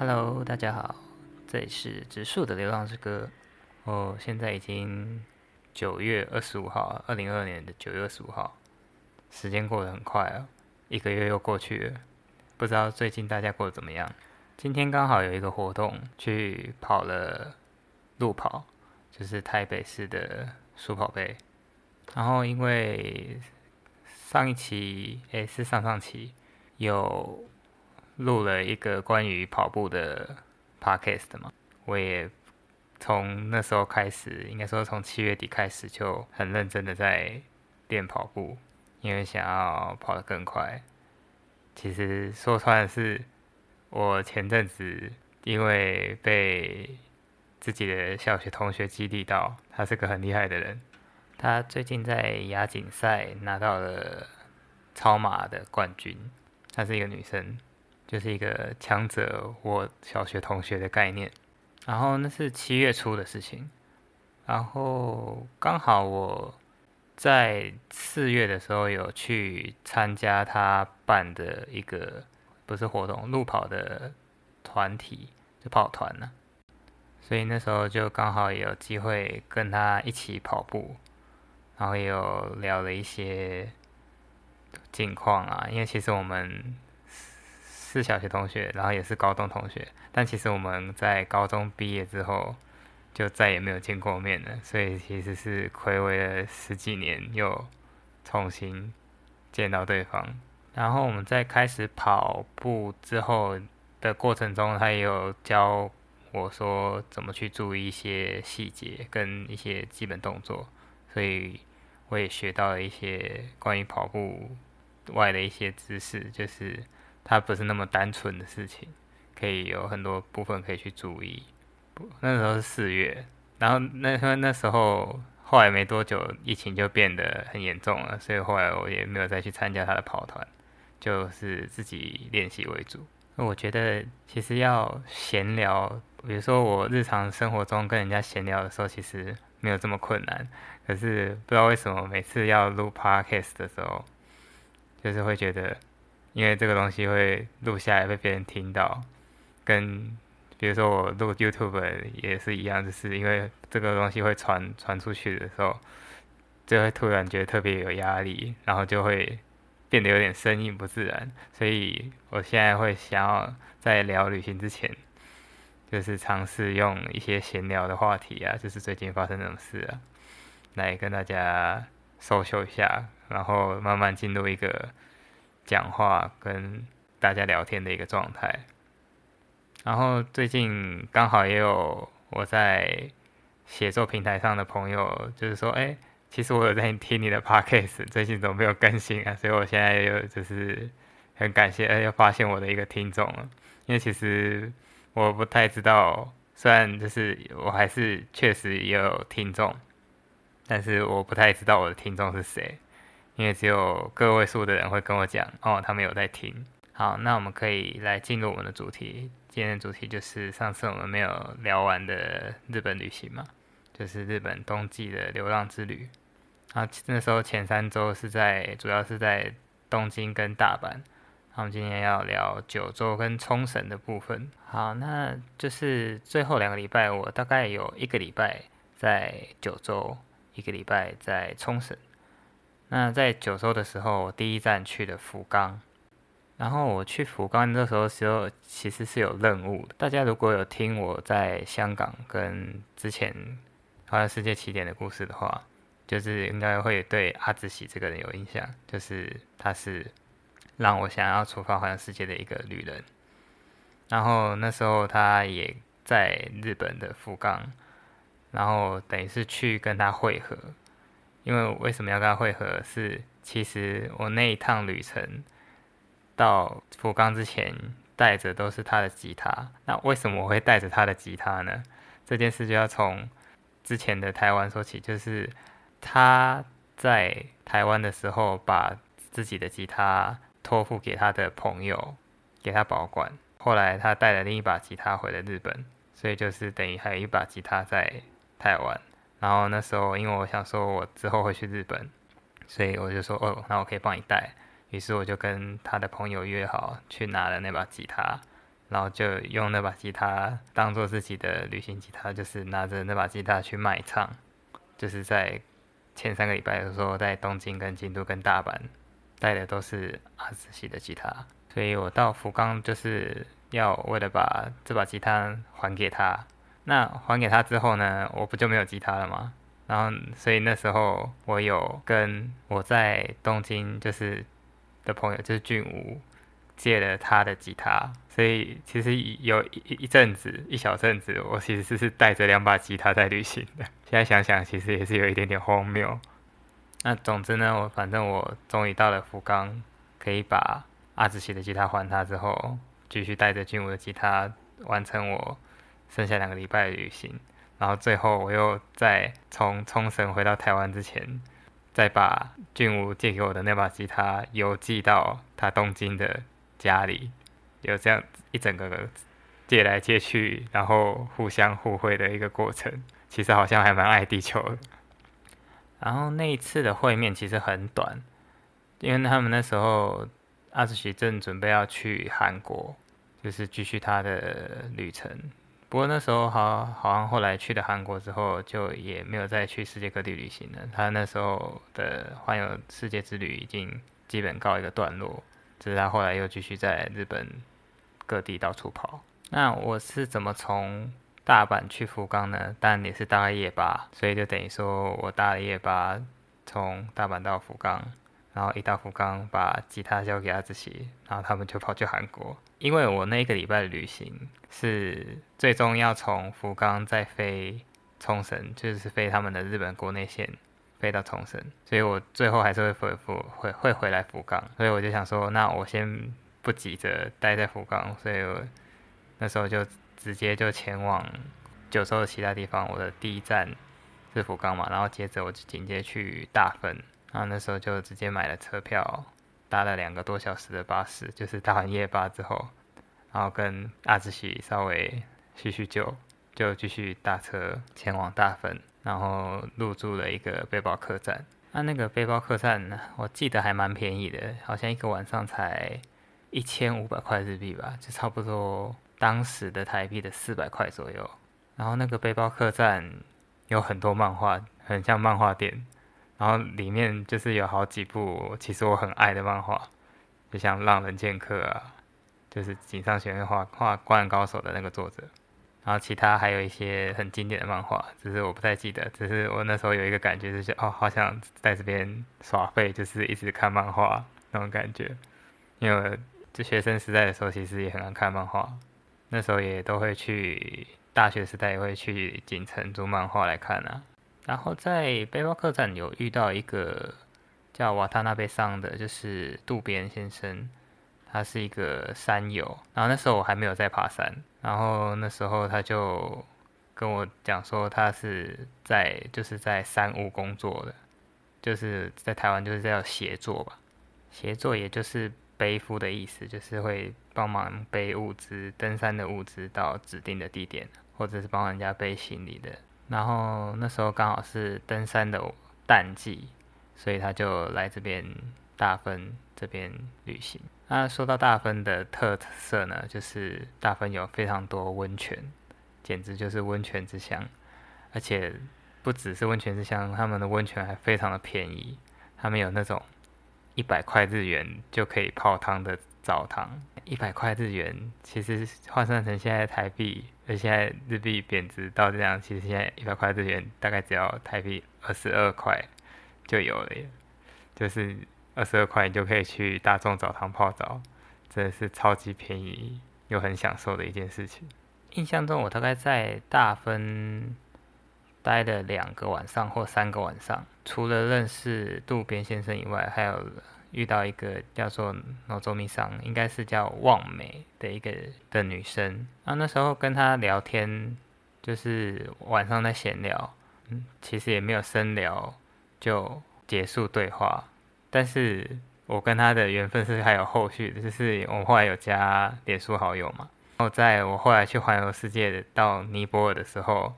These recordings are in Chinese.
Hello，大家好，这里是植树的流浪之歌。哦，现在已经九月二十五号，二零二二年的九月二十五号，时间过得很快啊，一个月又过去了。不知道最近大家过得怎么样？今天刚好有一个活动，去跑了路跑，就是台北市的书跑杯。然后因为上一期，诶，是上上期有。录了一个关于跑步的 podcast 嘛，我也从那时候开始，应该说从七月底开始就很认真的在练跑步，因为想要跑得更快。其实说穿了是，我前阵子因为被自己的小学同学激励到，他是个很厉害的人，他最近在亚锦赛拿到了超马的冠军，她是一个女生。就是一个强者，我小学同学的概念。然后那是七月初的事情，然后刚好我在四月的时候有去参加他办的一个不是活动，路跑的团体，就跑团呢。所以那时候就刚好有机会跟他一起跑步，然后也有聊了一些近况啊，因为其实我们。是小学同学，然后也是高中同学，但其实我们在高中毕业之后就再也没有见过面了，所以其实是暌违了十几年又重新见到对方。然后我们在开始跑步之后的过程中，他也有教我说怎么去注意一些细节跟一些基本动作，所以我也学到了一些关于跑步外的一些知识，就是。它不是那么单纯的事情，可以有很多部分可以去注意。那时候是四月，然后那那那时候后来没多久，疫情就变得很严重了，所以后来我也没有再去参加他的跑团，就是自己练习为主。那我觉得其实要闲聊，比如说我日常生活中跟人家闲聊的时候，其实没有这么困难。可是不知道为什么每次要录 podcast 的时候，就是会觉得。因为这个东西会录下来被别人听到，跟比如说我录 YouTube 也是一样，就是因为这个东西会传传出去的时候，就会突然觉得特别有压力，然后就会变得有点生硬不自然。所以我现在会想要在聊旅行之前，就是尝试用一些闲聊的话题啊，就是最近发生那种事啊，来跟大家收收一下，然后慢慢进入一个。讲话跟大家聊天的一个状态，然后最近刚好也有我在写作平台上的朋友，就是说，哎，其实我有在听你的 podcast，最近怎么没有更新啊？所以我现在又就是很感谢，哎，又发现我的一个听众了。因为其实我不太知道，虽然就是我还是确实也有听众，但是我不太知道我的听众是谁。因为只有个位数的人会跟我讲哦，他们有在听。好，那我们可以来进入我们的主题。今天的主题就是上次我们没有聊完的日本旅行嘛，就是日本冬季的流浪之旅。啊，那时候前三周是在主要是在东京跟大阪。那我们今天要聊九州跟冲绳的部分。好，那就是最后两个礼拜，我大概有一个礼拜在九州，一个礼拜在冲绳。那在九州的时候，我第一站去的福冈，然后我去福冈那时候时候其实是有任务的。大家如果有听我在香港跟之前《环游世界起点》的故事的话，就是应该会对阿紫喜这个人有印象，就是他是让我想要出发环游世界的一个旅人。然后那时候他也在日本的福冈，然后等于是去跟他会合。因为为什么要跟他会合？是其实我那一趟旅程到福冈之前带着都是他的吉他。那为什么我会带着他的吉他呢？这件事就要从之前的台湾说起。就是他在台湾的时候，把自己的吉他托付给他的朋友，给他保管。后来他带了另一把吉他回了日本，所以就是等于还有一把吉他在台湾。然后那时候，因为我想说，我之后会去日本，所以我就说，哦，那我可以帮你带。于是我就跟他的朋友约好，去拿了那把吉他，然后就用那把吉他当做自己的旅行吉他，就是拿着那把吉他去卖唱，就是在前三个礼拜的时候，在东京、跟京都、跟大阪带的都是阿兹西的吉他，所以我到福冈就是要为了把这把吉他还给他。那还给他之后呢，我不就没有吉他了吗？然后，所以那时候我有跟我在东京就是的朋友，就是俊武。借了他的吉他，所以其实有一一阵子，一小阵子，我其实是带着两把吉他在旅行的。现在想想，其实也是有一点点荒谬。那总之呢，我反正我终于到了福冈，可以把阿志喜的吉他还他之后，继续带着俊武的吉他完成我剩下两个礼拜的旅行。然后最后我又在从冲绳回到台湾之前，再把俊武借给我的那把吉他邮寄到他东京的。家里有这样一整个借来借去，然后互相互惠的一个过程，其实好像还蛮爱地球的。然后那一次的会面其实很短，因为他们那时候阿志喜正准备要去韩国，就是继续他的旅程。不过那时候好好像后来去了韩国之后，就也没有再去世界各地旅行了。他那时候的环游世界之旅已经基本告一个段落。只是他后来又继续在日本各地到处跑。那我是怎么从大阪去福冈呢？当然也是搭夜巴，所以就等于说我搭了夜巴从大阪到福冈，然后一到福冈把吉他交给阿志奇，然后他们就跑去韩国。因为我那一个礼拜的旅行是最终要从福冈再飞冲绳，就是飞他们的日本国内线。飞到冲绳，所以我最后还是会回复会会回来福冈，所以我就想说，那我先不急着待在福冈，所以我那时候就直接就前往九州的其他地方。我的第一站是福冈嘛，然后接着我就紧接去大分，然后那时候就直接买了车票，搭了两个多小时的巴士，就是搭完夜巴之后，然后跟阿志喜稍微叙叙旧，就继续搭车前往大分。然后入住了一个背包客栈，那那个背包客栈呢，我记得还蛮便宜的，好像一个晚上才一千五百块日币吧，就差不多当时的台币的四百块左右。然后那个背包客栈有很多漫画，很像漫画店，然后里面就是有好几部其实我很爱的漫画，就像《浪人剑客》啊，就是井上学院画画《灌篮高手》的那个作者。然后其他还有一些很经典的漫画，只是我不太记得。只是我那时候有一个感觉，就是哦，好想在这边耍废，就是一直看漫画那种感觉。因为就学生时代的时候，其实也很爱看漫画。那时候也都会去，大学时代也会去锦城租漫画来看啊。然后在背包客栈有遇到一个叫瓦塔纳贝桑的，就是渡边先生。他是一个山友，然后那时候我还没有在爬山，然后那时候他就跟我讲说，他是在就是在山屋工作的，就是在台湾就是叫协作吧，协作也就是背夫的意思，就是会帮忙背物资、登山的物资到指定的地点，或者是帮人家背行李的。然后那时候刚好是登山的淡季，所以他就来这边大分这边旅行。那说到大分的特色呢，就是大分有非常多温泉，简直就是温泉之乡。而且不只是温泉之乡，他们的温泉还非常的便宜。他们有那种一百块日元就可以泡汤的澡堂，一百块日元其实换算成现在台币，而现在日币贬值到这样，其实现在一百块日元大概只要台币二十二块就有了，就是。二十二块，你就可以去大众澡堂泡澡，真的是超级便宜又很享受的一件事情。印象中，我大概在大分待了两个晚上或三个晚上，除了认识渡边先生以外，还有遇到一个叫做脑周米桑，应该是叫望美的一个的女生。然后那时候跟她聊天，就是晚上在闲聊，嗯，其实也没有深聊，就结束对话。但是我跟她的缘分是还有后续的，就是我后来有加脸书好友嘛，然后在我后来去环游世界到尼泊尔的时候，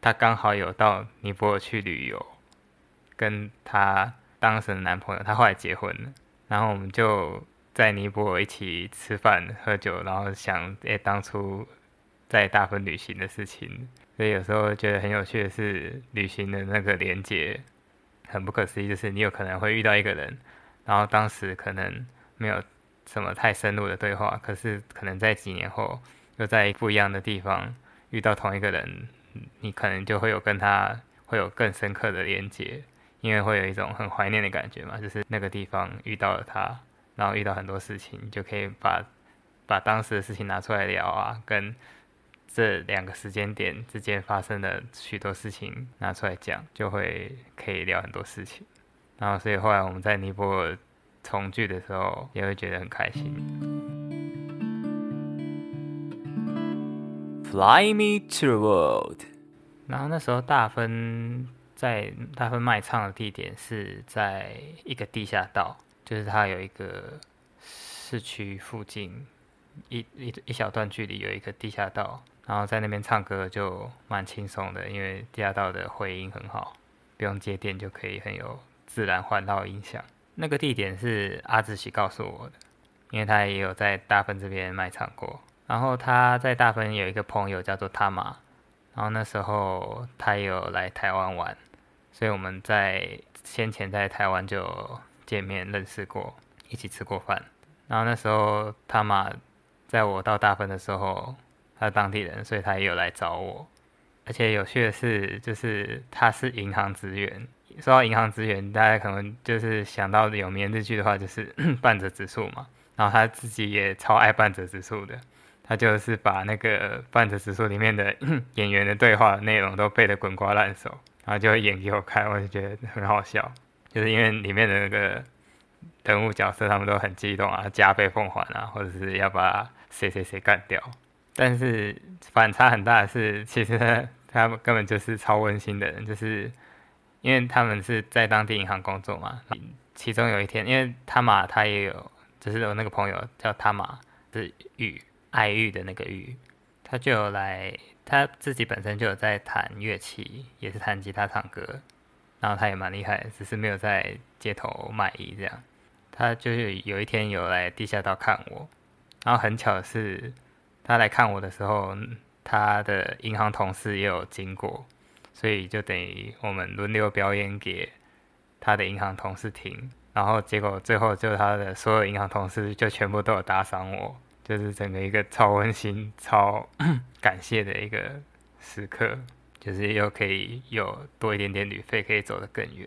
她刚好有到尼泊尔去旅游，跟她当时的男朋友，他后来结婚了，然后我们就在尼泊尔一起吃饭喝酒，然后想诶当初在大分旅行的事情，所以有时候觉得很有趣的是旅行的那个连接，很不可思议，就是你有可能会遇到一个人，然后当时可能没有什么太深入的对话，可是可能在几年后又在不一样的地方遇到同一个人，你可能就会有跟他会有更深刻的连接，因为会有一种很怀念的感觉嘛，就是那个地方遇到了他。然后遇到很多事情，就可以把把当时的事情拿出来聊啊，跟这两个时间点之间发生的许多事情拿出来讲，就会可以聊很多事情。然后，所以后来我们在尼泊尔重聚的时候，也会觉得很开心。Fly me to the world。然后那时候大分在大分卖唱的地点是在一个地下道。就是它有一个市区附近一一一小段距离有一个地下道，然后在那边唱歌就蛮轻松的，因为地下道的回音很好，不用接电就可以很有自然环绕音响。那个地点是阿志喜告诉我的，因为他也有在大分这边卖唱过。然后他在大分有一个朋友叫做他玛，然后那时候他也有来台湾玩，所以我们在先前在台湾就。见面认识过，一起吃过饭。然后那时候他妈在我到大分的时候，他当地人，所以他也有来找我。而且有趣的是，就是他是银行职员。说到银行职员，大家可能就是想到有名日剧的话，就是 半泽直树嘛。然后他自己也超爱半泽直树的，他就是把那个半泽直树里面的 演员的对话内容都背得滚瓜烂熟，然后就会演给我看，我就觉得很好笑。就是因为里面的那个人物角色，他们都很激动啊，加倍奉还啊，或者是要把谁谁谁干掉。但是反差很大的是，其实他们根本就是超温馨的人，就是因为他们是在当地银行工作嘛。其中有一天，因为他马他也有，就是有那个朋友叫他马，是玉爱玉的那个玉，他就来，他自己本身就有在弹乐器，也是弹吉他唱歌。然后他也蛮厉害，只是没有在街头卖艺这样。他就是有一天有来地下道看我，然后很巧是，他来看我的时候，他的银行同事也有经过，所以就等于我们轮流表演给他的银行同事听。然后结果最后就他的所有银行同事就全部都有打赏我，就是整个一个超温馨、超 感谢的一个时刻。就是又可以有多一点点旅费，可以走得更远。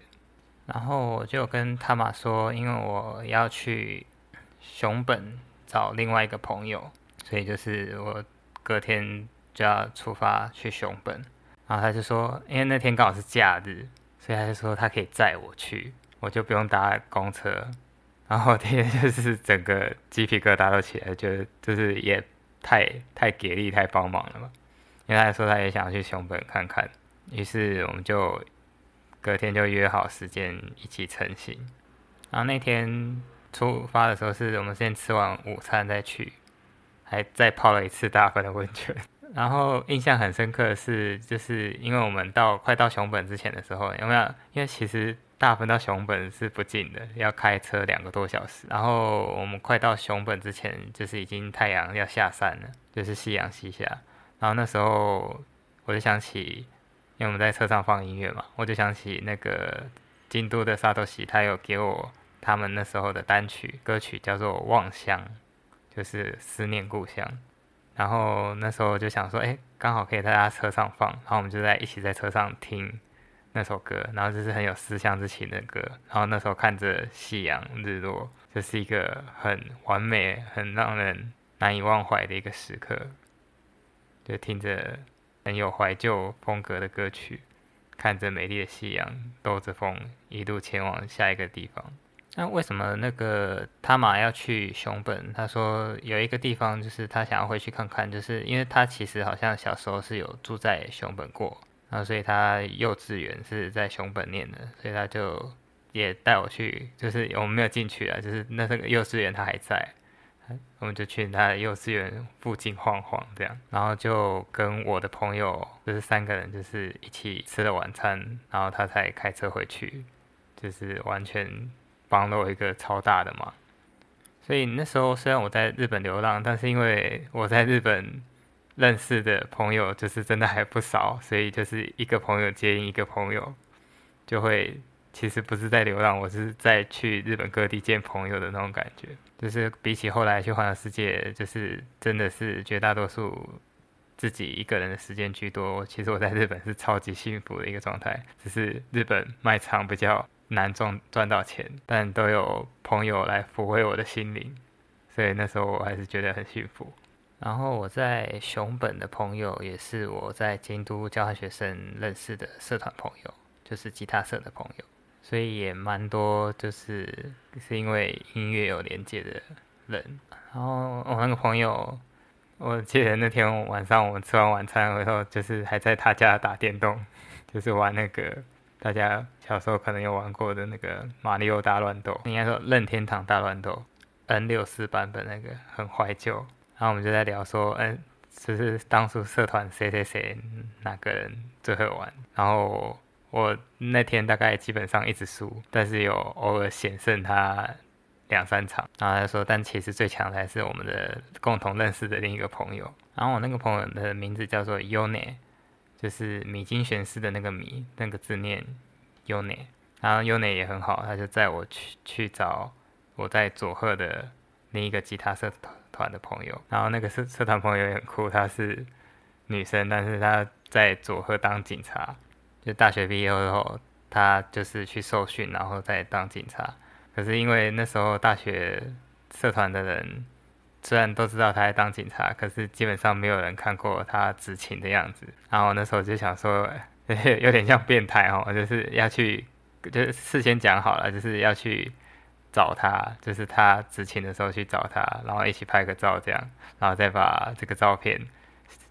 然后我就跟他妈说，因为我要去熊本找另外一个朋友，所以就是我隔天就要出发去熊本。然后他就说，因为那天刚好是假日，所以他就说他可以载我去，我就不用搭公车。然后天就是整个鸡皮疙瘩都起来，觉得就是也太太给力、太帮忙了嘛。因为他说他也想要去熊本看看，于是我们就隔天就约好时间一起成行。然后那天出发的时候，是我们先吃完午餐再去，还再泡了一次大分的温泉。然后印象很深刻的是，就是因为我们到快到熊本之前的时候，有没有？因为其实大分到熊本是不近的，要开车两个多小时。然后我们快到熊本之前，就是已经太阳要下山了，就是夕阳西下。然后那时候我就想起，因为我们在车上放音乐嘛，我就想起那个京都的沙多喜，他有给我他们那时候的单曲歌曲，叫做《望乡》，就是思念故乡。然后那时候就想说，哎，刚好可以在他车上放，然后我们就在一起在车上听那首歌，然后就是很有思乡之情的歌。然后那时候看着夕阳日落，这是一个很完美、很让人难以忘怀的一个时刻。就听着很有怀旧风格的歌曲，看着美丽的夕阳，兜着风一路前往下一个地方。那为什么那个他马要去熊本？他说有一个地方就是他想要回去看看，就是因为他其实好像小时候是有住在熊本过，然后所以他幼稚园是在熊本念的，所以他就也带我去，就是我们没有进去啊，就是那这个幼稚园他还在。我们就去他的幼稚园附近晃晃，这样，然后就跟我的朋友，就是三个人，就是一起吃了晚餐，然后他才开车回去，就是完全帮了我一个超大的忙。所以那时候虽然我在日本流浪，但是因为我在日本认识的朋友就是真的还不少，所以就是一个朋友接应一个朋友，就会其实不是在流浪，我是在去日本各地见朋友的那种感觉。就是比起后来去环游世界，就是真的是绝大多数自己一个人的时间居多。其实我在日本是超级幸福的一个状态，只是日本卖场比较。难赚赚到钱，但都有朋友来抚慰我的心灵，所以那时候我还是觉得很幸福。然后我在熊本的朋友也是我在京都交换学生认识的社团朋友，就是吉他社的朋友，所以也蛮多就是是因为音乐有连接的人。然后我那个朋友，我记得那天晚上我们吃完晚餐回头，就是还在他家打电动，就是玩那个。大家小时候可能有玩过的那个《马里奥大乱斗》，应该说《任天堂大乱斗》N 六四版本那个很怀旧。然后我们就在聊说，嗯，就是当初社团谁谁谁哪个人最会玩。然后我那天大概基本上一直输，但是有偶尔险胜他两三场。然后他说，但其实最强的还是我们的共同认识的另一个朋友。然后我那个朋友的名字叫做 Yone。就是米津玄师的那个米，那个字念优内，然后优内也很好，他就载我去去找我在佐贺的另一个吉他社团团的朋友，然后那个社社团朋友也很酷，她是女生，但是她在佐贺当警察，就大学毕业后，她就是去受训，然后再当警察，可是因为那时候大学社团的人。虽然都知道她在当警察，可是基本上没有人看过她执勤的样子。然后那时候就想说，有点像变态哦，就是要去，就是事先讲好了，就是要去找他，就是他执勤的时候去找他，然后一起拍个照这样，然后再把这个照片，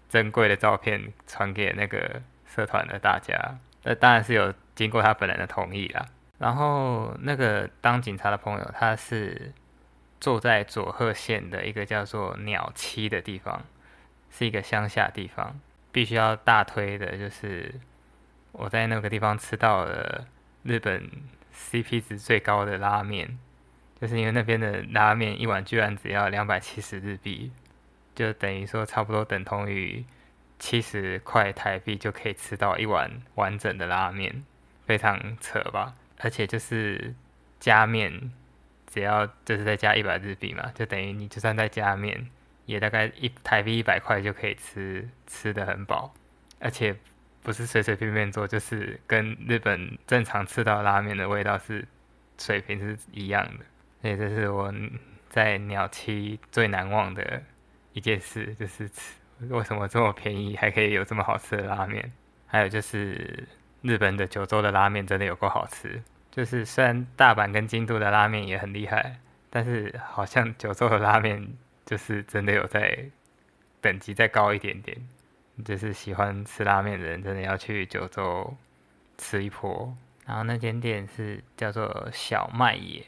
珍贵的照片传给那个社团的大家。那当然是有经过他本人的同意啦。然后那个当警察的朋友，他是。坐在佐贺县的一个叫做鸟栖的地方，是一个乡下地方。必须要大推的就是我在那个地方吃到了日本 CP 值最高的拉面，就是因为那边的拉面一碗居然只要两百七十日币，就等于说差不多等同于七十块台币就可以吃到一碗完整的拉面，非常扯吧？而且就是加面。只要就是再加一百日币嘛，就等于你就算再加面，也大概一台币一百块就可以吃吃的很饱，而且不是随随便便做，就是跟日本正常吃到拉面的味道是水平是一样的。所以这是我在鸟栖最难忘的一件事，就是吃为什么这么便宜还可以有这么好吃的拉面，还有就是日本的九州的拉面真的有够好吃。就是虽然大阪跟京都的拉面也很厉害，但是好像九州的拉面就是真的有在等级再高一点点。就是喜欢吃拉面的人真的要去九州吃一波。然后那间店是叫做小麦野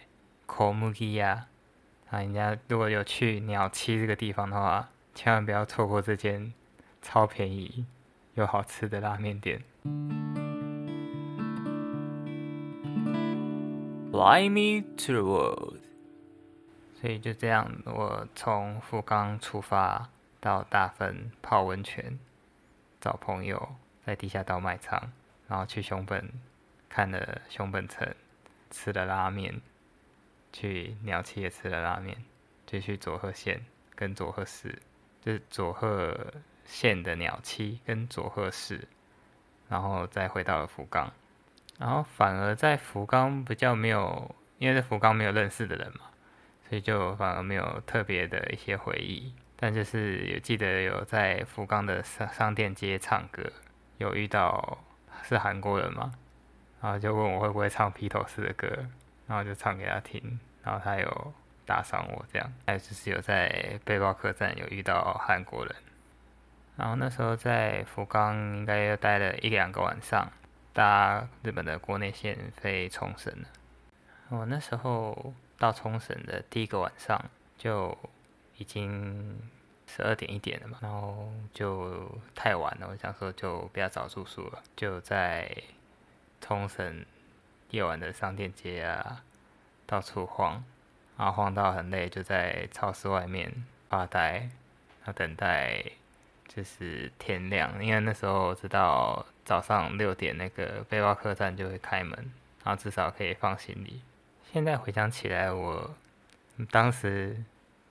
Komugi 啊，啊，人家如果有去鸟栖这个地方的话，千万不要错过这间超便宜又好吃的拉面店。Fly me to the world。所以就这样，我从福冈出发到大分泡温泉，找朋友在地下道卖场，然后去熊本看了熊本城，吃了拉面，去鸟栖也吃了拉面，就去佐贺县跟佐贺市，就是佐贺县的鸟栖跟佐贺市，然后再回到了福冈。然后反而在福冈比较没有，因为在福冈没有认识的人嘛，所以就反而没有特别的一些回忆。但就是有记得有在福冈的商商店街唱歌，有遇到是韩国人嘛，然后就问我会不会唱披头士的歌，然后就唱给他听，然后他有打赏我这样。还有就是有在背包客栈有遇到韩国人，然后那时候在福冈应该又待了一两个晚上。搭日本的国内线飞冲绳。我那时候到冲绳的第一个晚上就已经十二点一点了嘛，然后就太晚了，我想说就不要找住宿了，就在冲绳夜晚的商店街啊到处晃，然后晃到很累，就在超市外面发呆，要等待就是天亮，因为那时候知道早上六点那个背包客栈就会开门，然后至少可以放行李。现在回想起来，我当时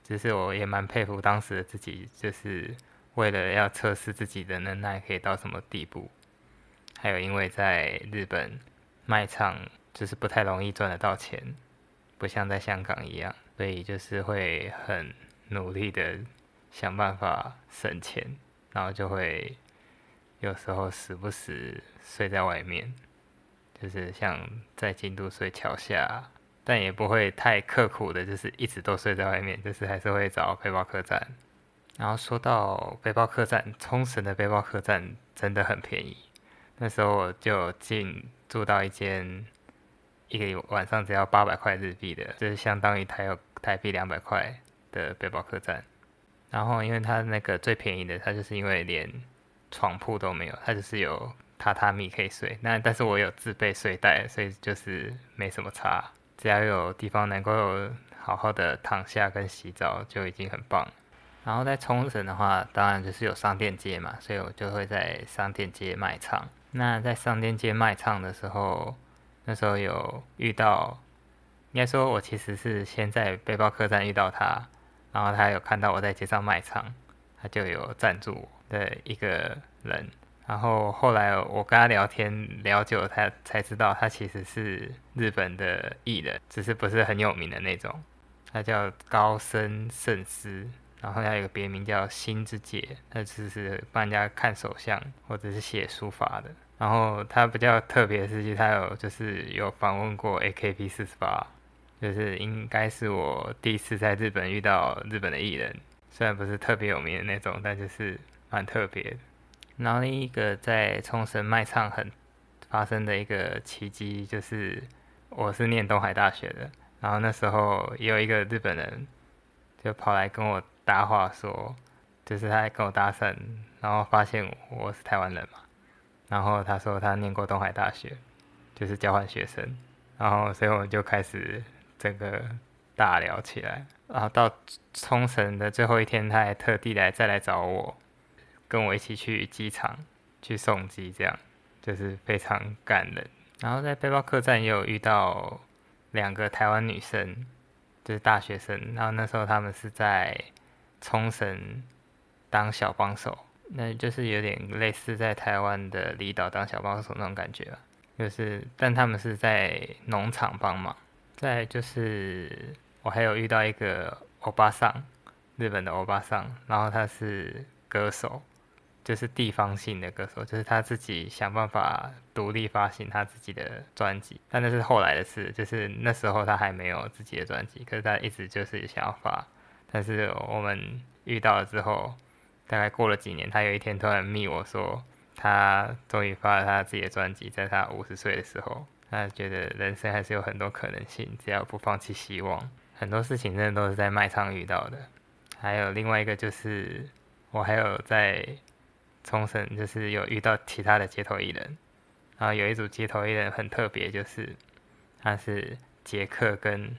只是我也蛮佩服当时的自己，就是为了要测试自己的能耐可以到什么地步，还有因为在日本卖唱就是不太容易赚得到钱。不像在香港一样，所以就是会很努力的想办法省钱，然后就会有时候时不时睡在外面，就是像在京都睡桥下，但也不会太刻苦的，就是一直都睡在外面，就是还是会找背包客栈。然后说到背包客栈，冲绳的背包客栈真的很便宜，那时候我就进住到一间。一个晚上只要八百块日币的，就是相当于台台币两百块的背包客栈。然后，因为它那个最便宜的，它就是因为连床铺都没有，它就是有榻榻米可以睡。那但是我有自备睡袋，所以就是没什么差。只要有地方能够好好的躺下跟洗澡，就已经很棒。然后在冲绳的话，当然就是有商店街嘛，所以我就会在商店街卖唱。那在商店街卖唱的时候，那时候有遇到，应该说我其实是先在背包客栈遇到他，然后他有看到我在街上卖唱，他就有赞助我的一个人。然后后来我跟他聊天聊久，他才知道他其实是日本的艺人，只是不是很有名的那种。他叫高深圣司，然后他有个别名叫心之介，他只是帮人家看手相或者是写书法的。然后他比较特别的是，他有就是有访问过 AKB 四十八，就是应该是我第一次在日本遇到日本的艺人，虽然不是特别有名的那种，但就是蛮特别的。然后另一个在冲绳卖唱很发生的一个奇迹，就是我是念东海大学的，然后那时候也有一个日本人就跑来跟我搭话说，就是他在跟我搭讪，然后发现我是台湾人嘛。然后他说他念过东海大学，就是交换学生，然后所以我们就开始整个大聊起来。然后到冲绳的最后一天，他还特地来再来找我，跟我一起去机场去送机，这样就是非常感人。然后在背包客栈也有遇到两个台湾女生，就是大学生，然后那时候他们是在冲绳当小帮手。那就是有点类似在台湾的离岛当小帮手那种感觉吧，就是，但他们是在农场帮忙。再就是我还有遇到一个欧巴桑，日本的欧巴桑，然后他是歌手，就是地方性的歌手，就是他自己想办法独立发行他自己的专辑，但那是后来的事，就是那时候他还没有自己的专辑，可是他一直就是想要发，但是我们遇到了之后。大概过了几年，他有一天突然密我说，他终于发了他自己的专辑，在他五十岁的时候，他觉得人生还是有很多可能性，只要不放弃希望。很多事情真的都是在卖场遇到的。还有另外一个就是，我还有在冲绳，就是有遇到其他的街头艺人，然后有一组街头艺人很特别，就是他是捷克跟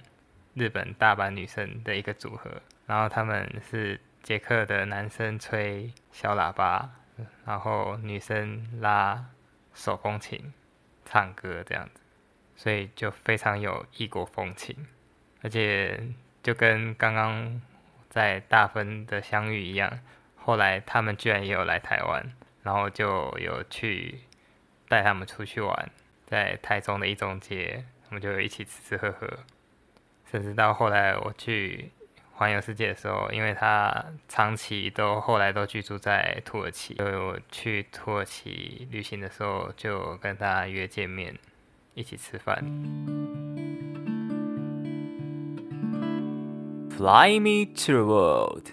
日本大阪女生的一个组合，然后他们是。捷克的男生吹小喇叭，然后女生拉手风琴唱歌这样子，所以就非常有异国风情，而且就跟刚刚在大分的相遇一样，后来他们居然也有来台湾，然后就有去带他们出去玩，在台中的一中街，我们就一起吃吃喝喝，甚至到后来我去。环游世界的时候，因为他长期都后来都居住在土耳其，所以我去土耳其旅行的时候，就跟他约见面，一起吃饭。Fly me to the world。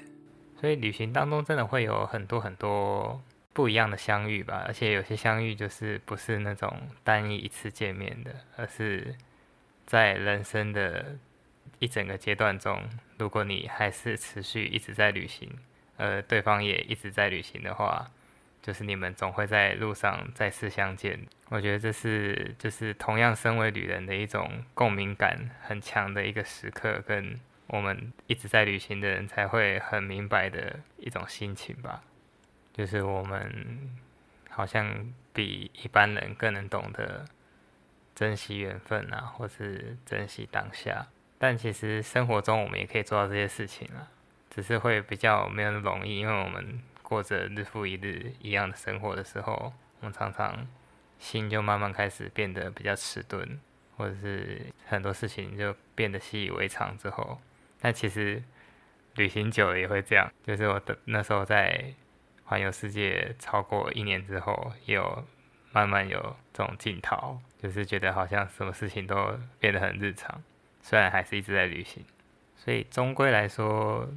所以旅行当中真的会有很多很多不一样的相遇吧，而且有些相遇就是不是那种单一一次见面的，而是在人生的。一整个阶段中，如果你还是持续一直在旅行，而对方也一直在旅行的话，就是你们总会在路上再次相见。我觉得这是就是同样身为旅人的一种共鸣感很强的一个时刻跟我们一直在旅行的人才会很明白的一种心情吧，就是我们好像比一般人更能懂得珍惜缘分啊，或是珍惜当下。但其实生活中我们也可以做到这些事情啊，只是会比较没有那么容易，因为我们过着日复一日一样的生活的时候，我们常常心就慢慢开始变得比较迟钝，或者是很多事情就变得习以为常之后，但其实旅行久了也会这样，就是我的那时候在环游世界超过一年之后，也有慢慢有这种镜头，就是觉得好像什么事情都变得很日常。虽然还是一直在旅行，所以终归来说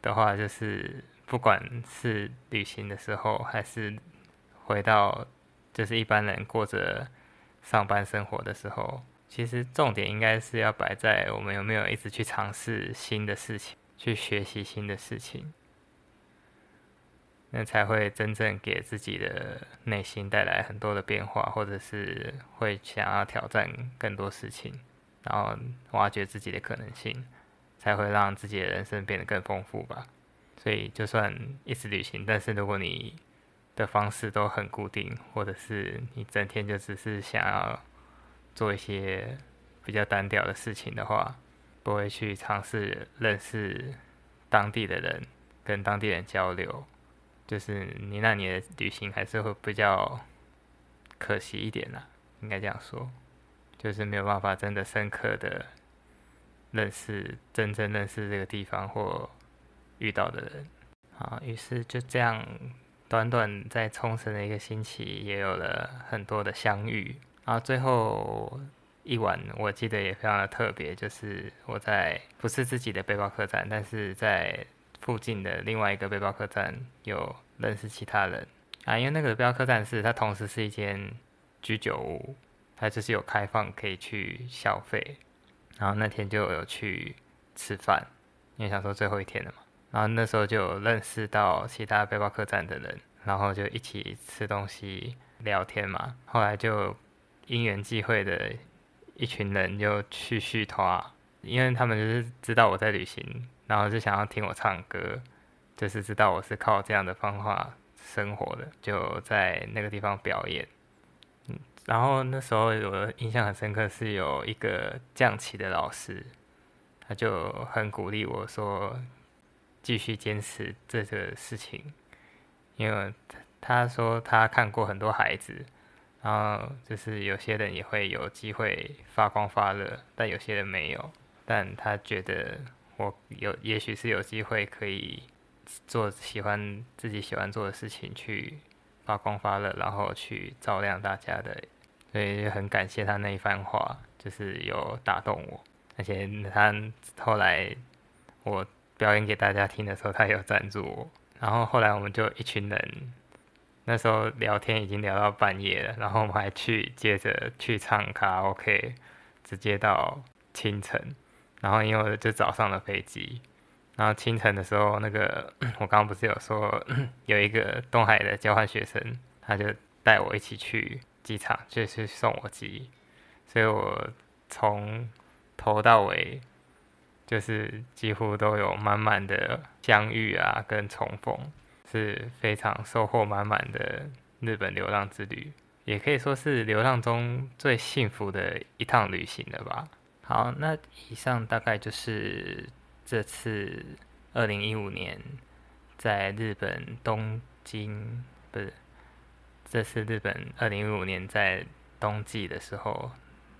的话，就是不管是旅行的时候，还是回到就是一般人过着上班生活的时候，其实重点应该是要摆在我们有没有一直去尝试新的事情，去学习新的事情，那才会真正给自己的内心带来很多的变化，或者是会想要挑战更多事情。然后挖掘自己的可能性，才会让自己的人生变得更丰富吧。所以，就算一直旅行，但是如果你的方式都很固定，或者是你整天就只是想要做一些比较单调的事情的话，不会去尝试认识当地的人，跟当地人交流，就是你那你的旅行还是会比较可惜一点啦，应该这样说。就是没有办法真的深刻的认识，真正认识这个地方或遇到的人啊，于是就这样短短在冲绳的一个星期，也有了很多的相遇。然后最后一晚，我记得也非常的特别，就是我在不是自己的背包客栈，但是在附近的另外一个背包客栈有认识其他人啊，因为那个背包客栈是它同时是一间居酒屋。它就是有开放可以去消费，然后那天就有去吃饭，因为想说最后一天了嘛。然后那时候就有认识到其他背包客栈的人，然后就一起吃东西聊天嘛。后来就因缘际会的一群人就去续团，因为他们就是知道我在旅行，然后就想要听我唱歌，就是知道我是靠这样的方法生活的，就在那个地方表演。然后那时候有印象很深刻，是有一个降旗的老师，他就很鼓励我说，继续坚持这个事情，因为他说他看过很多孩子，然后就是有些人也会有机会发光发热，但有些人没有，但他觉得我有，也许是有机会可以做喜欢自己喜欢做的事情去。发光发热，然后去照亮大家的，所以很感谢他那一番话，就是有打动我。而且他后来我表演给大家听的时候，他有赞助我。然后后来我们就一群人，那时候聊天已经聊到半夜了，然后我们还去接着去唱卡拉 OK，直接到清晨。然后因为就早上的飞机。然后清晨的时候，那个我刚刚不是有说 有一个东海的交换学生，他就带我一起去机场，就是送我机，所以我从头到尾就是几乎都有满满的相遇啊，跟重逢，是非常收获满满的日本流浪之旅，也可以说是流浪中最幸福的一趟旅行了吧。好，那以上大概就是。这次二零一五年在日本东京不是，这次日本二零一五年在冬季的时候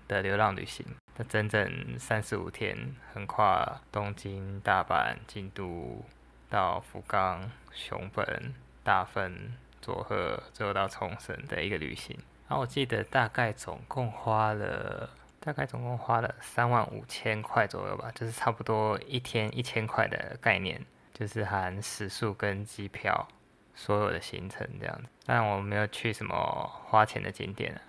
的流浪旅行，它整整三十五天，横跨东京、大阪、京都到福冈、熊本、大分、佐贺，最后到冲绳的一个旅行。然后我记得大概总共花了。大概总共花了三万五千块左右吧，就是差不多一天一千块的概念，就是含食宿跟机票所有的行程这样子。但我没有去什么花钱的景点，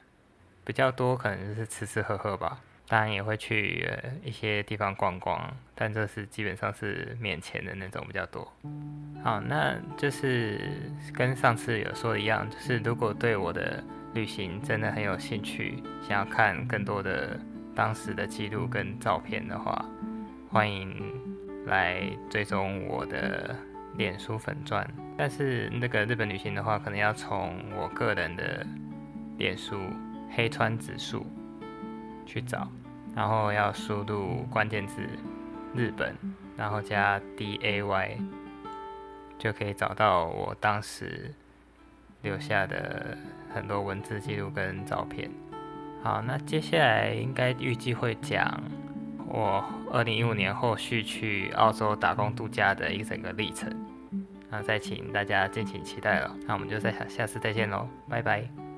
比较多可能就是吃吃喝喝吧。当然也会去一些地方逛逛，但这是基本上是免钱的那种比较多。好，那就是跟上次有说的一样，就是如果对我的旅行真的很有兴趣，想要看更多的当时的记录跟照片的话，欢迎来追踪我的脸书粉钻。但是那个日本旅行的话，可能要从我个人的脸书黑川指数去找，然后要输入关键字日本，然后加 D A Y，就可以找到我当时留下的很多文字记录跟照片。好，那接下来应该预计会讲我二零一五年后续去澳洲打工度假的一整个历程。那再请大家敬请期待了。那我们就再下下次再见喽，拜拜。